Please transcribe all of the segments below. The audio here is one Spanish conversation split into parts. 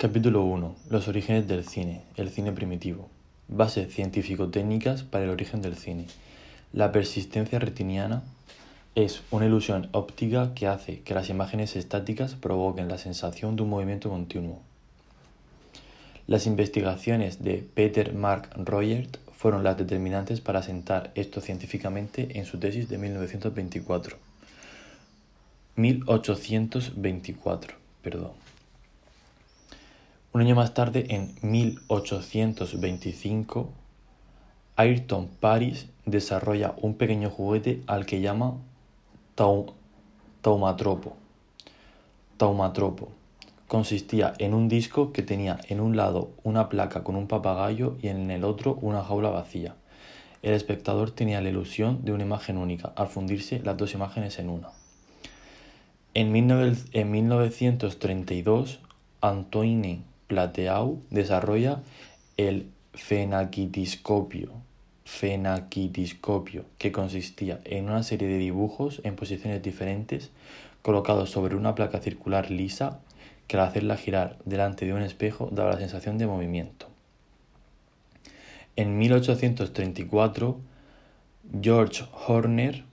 Capítulo 1. Los orígenes del cine. El cine primitivo. Bases científico-técnicas para el origen del cine. La persistencia retiniana es una ilusión óptica que hace que las imágenes estáticas provoquen la sensación de un movimiento continuo. Las investigaciones de Peter Mark Royert fueron las determinantes para asentar esto científicamente en su tesis de 1924. 1824, perdón. Un año más tarde, en 1825, Ayrton Paris desarrolla un pequeño juguete al que llama taumatropo. Taumatropo. Consistía en un disco que tenía en un lado una placa con un papagayo y en el otro una jaula vacía. El espectador tenía la ilusión de una imagen única, al fundirse las dos imágenes en una. En, 1932, Antoine Plateau desarrolla el fenaquitiscopio, que consistía en una serie de dibujos en posiciones diferentes colocados sobre una placa circular lisa que al hacerla girar delante de un espejo daba la sensación de movimiento. En 1834, George Horner,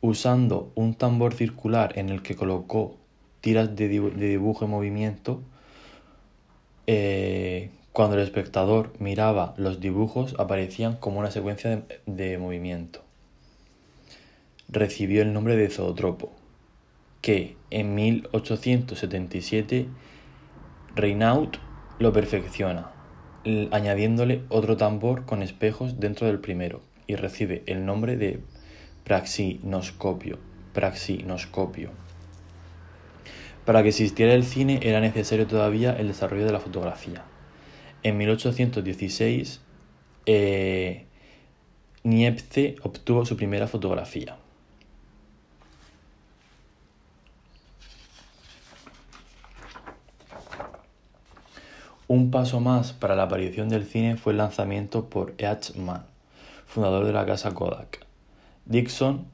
usando un tambor circular en el que colocó tiras de dibujo en movimiento, eh, cuando el espectador miraba los dibujos aparecían como una secuencia de, movimiento. Recibió el nombre de zootropo, que en 1877 Reynaud lo perfecciona, añadiéndole otro tambor con espejos dentro del primero, y recibe el nombre de praxinoscopio. praxinoscopio. Para que existiera el cine era necesario todavía el desarrollo de la fotografía. En 1816, eh, Niepce obtuvo su primera fotografía. Un paso más para la aparición del cine fue el lanzamiento por H. Mann, fundador de la casa Kodak. Dixon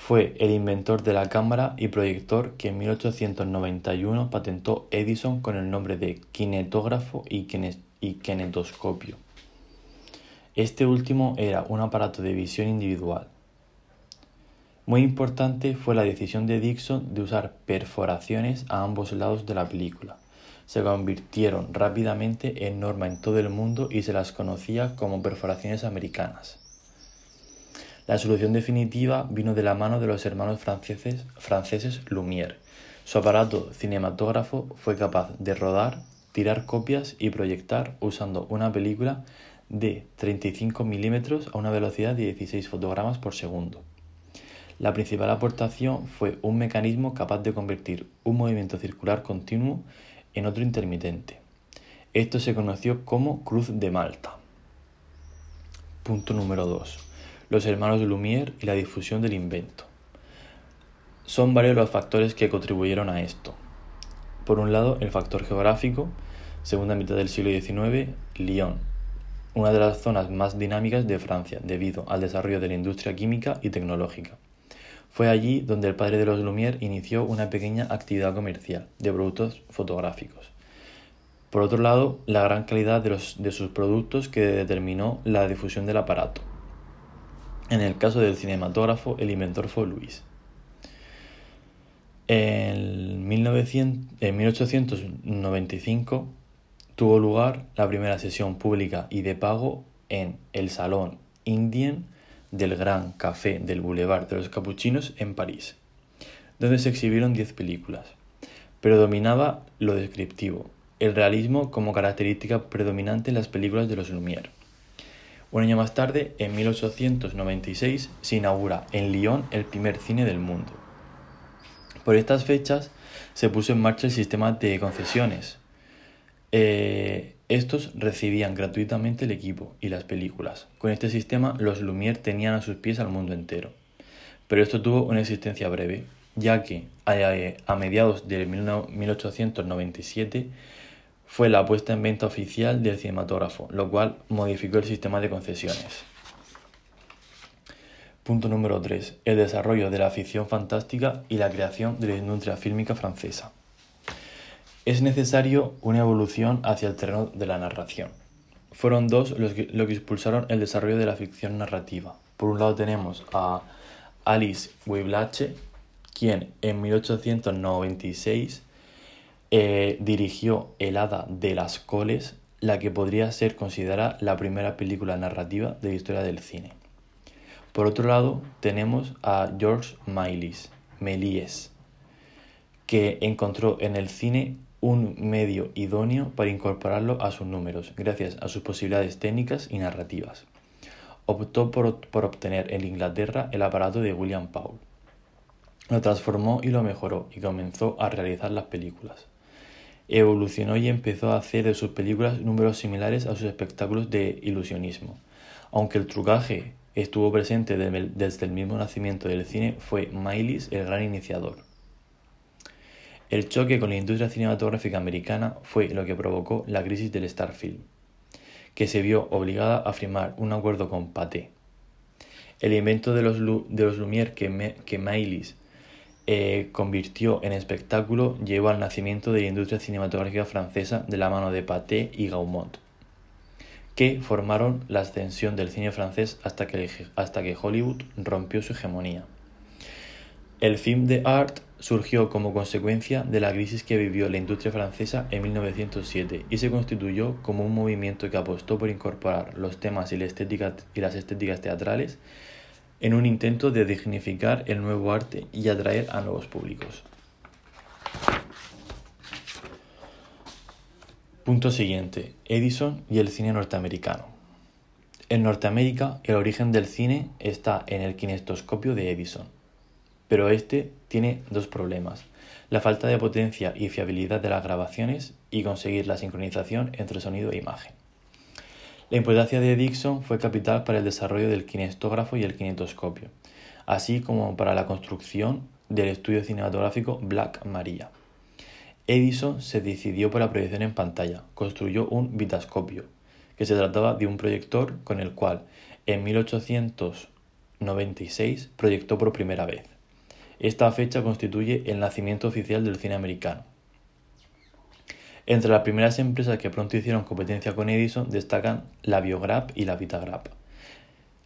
fue el inventor de la cámara y proyector que en 1891 patentó Edison con el nombre de kinetógrafo y, kinetoscopio. Este último era un aparato de visión individual. Muy importante fue la decisión de Dixon de usar perforaciones a ambos lados de la película. Se convirtieron rápidamente en norma en todo el mundo y se las conocía como perforaciones americanas. La solución definitiva vino de la mano de los hermanos franceses, Lumière. Su aparato cinematógrafo fue capaz de rodar, tirar copias y proyectar usando una película de 35 milímetros a una velocidad de 16 fotogramas por segundo. La principal aportación fue un mecanismo capaz de convertir un movimiento circular continuo en otro intermitente. Esto se conoció como Cruz de Malta. Punto número 2 los hermanos Lumière y la difusión del invento. Son varios los factores que contribuyeron a esto. Por un lado, el factor geográfico, segunda mitad del siglo XIX, Lyon, una de las zonas más dinámicas de Francia debido al desarrollo de la industria química y tecnológica. Fue allí donde el padre de los Lumière inició una pequeña actividad comercial de productos fotográficos. Por otro lado, la gran calidad de, de sus productos que determinó la difusión del aparato. En el caso del cinematógrafo, el inventor fue Luis. En, 1895 tuvo lugar la primera sesión pública y de pago en el Salón Indien del Gran Café del Boulevard de los Capuchinos en París, donde se exhibieron 10 películas. Predominaba lo descriptivo, el realismo como característica predominante en las películas de los Lumière. Un año más tarde, en 1896, se inaugura en Lyon el primer cine del mundo. Por estas fechas se puso en marcha el sistema de concesiones. Eh, estos recibían gratuitamente el equipo y las películas. Con este sistema, los Lumière tenían a sus pies al mundo entero. Pero esto tuvo una existencia breve, ya que a, a mediados de 1897 fue la puesta en venta oficial del cinematógrafo, lo cual modificó el sistema de concesiones. Punto número 3. El desarrollo de la ficción fantástica y la creación de la industria fílmica francesa. Es necesario una evolución hacia el terreno de la narración. Fueron dos los que, que impulsaron el desarrollo de la ficción narrativa. Por un lado tenemos a Alice Weiblache, quien en 1896 eh, dirigió El Hada de las Coles, la que podría ser considerada la primera película narrativa de la historia del cine. Por otro lado, tenemos a George Méliès que encontró en el cine un medio idóneo para incorporarlo a sus números, gracias a sus posibilidades técnicas y narrativas. Optó por, por obtener en Inglaterra el aparato de William Paul. Lo transformó y lo mejoró y comenzó a realizar las películas. Evolucionó y empezó a hacer de sus películas números similares a sus espectáculos de ilusionismo. Aunque el trucaje estuvo presente desde el mismo nacimiento del cine, fue Méliès el gran iniciador. El choque con la industria cinematográfica americana fue lo que provocó la crisis del Star Film, que se vio obligada a firmar un acuerdo con Pathé. El invento de los, de los Lumière que, que eh, convirtió en espectáculo llevó al nacimiento de la industria cinematográfica francesa de la mano de Pathé y Gaumont, que formaron la ascensión del cine francés hasta que, hasta que Hollywood rompió su hegemonía. El film de art surgió como consecuencia de la crisis que vivió la industria francesa en 1907 y se constituyó como un movimiento que apostó por incorporar los temas y, la estética, y las estéticas teatrales en un intento de dignificar el nuevo arte y atraer a nuevos públicos. Punto siguiente. Edison y el cine norteamericano. En Norteamérica, el origen del cine está en el kinestoscopio de Edison. Pero este tiene dos problemas. La falta de potencia y fiabilidad de las grabaciones y conseguir la sincronización entre sonido e imagen. La importancia de Dixon fue capital para el desarrollo del kinestógrafo y el kinetoscopio, así como para la construcción del estudio cinematográfico Black Maria. Edison se decidió por la proyección en pantalla, construyó un vitascopio, que se trataba de un proyector con el cual en 1896 proyectó por primera vez. Esta fecha constituye el nacimiento oficial del cine americano. Entre las primeras empresas que pronto hicieron competencia con Edison destacan la Biograp y la Vitagrap.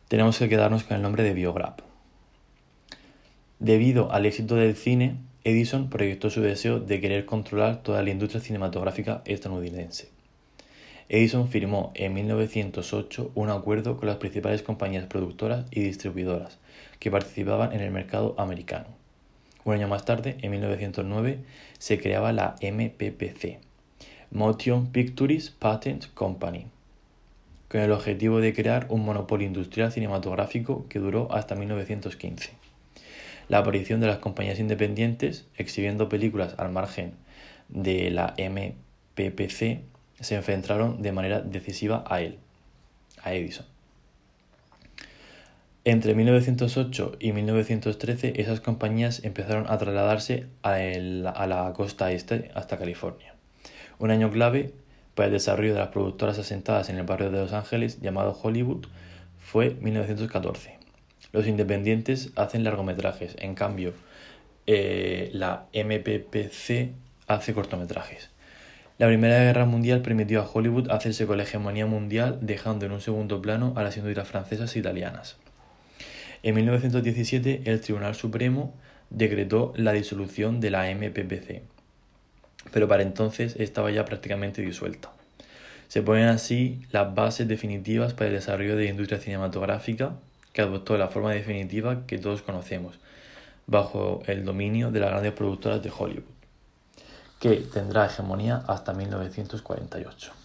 Tenemos que quedarnos con el nombre de Biograp. Debido al éxito del cine, Edison proyectó su deseo de querer controlar toda la industria cinematográfica estadounidense. Edison firmó en 1908 un acuerdo con las principales compañías productoras y distribuidoras que participaban en el mercado americano. Un año más tarde, en 1909, se creaba la MPPC, Motion Pictures Patent Company, con el objetivo de crear un monopolio industrial cinematográfico que duró hasta 1915. La aparición de las compañías independientes exhibiendo películas al margen de la MPPC se enfrentaron de manera decisiva a él, a Edison. Entre 1908 y 1913 esas compañías empezaron a trasladarse a, a la costa este hasta California. Un año clave para el desarrollo de las productoras asentadas en el barrio de Los Ángeles llamado Hollywood fue 1914. Los independientes hacen largometrajes, en cambio eh, la MPPC hace cortometrajes. La Primera Guerra Mundial permitió a Hollywood hacerse con la hegemonía mundial, dejando en un segundo plano a las industrias francesas e italianas. En 1917, el Tribunal Supremo decretó la disolución de la MPPC, pero para entonces estaba ya prácticamente disuelta. Se ponen así las bases definitivas para el desarrollo de la industria cinematográfica que adoptó la forma definitiva que todos conocemos, bajo el dominio de las grandes productoras de Hollywood, que tendrá hegemonía hasta 1948.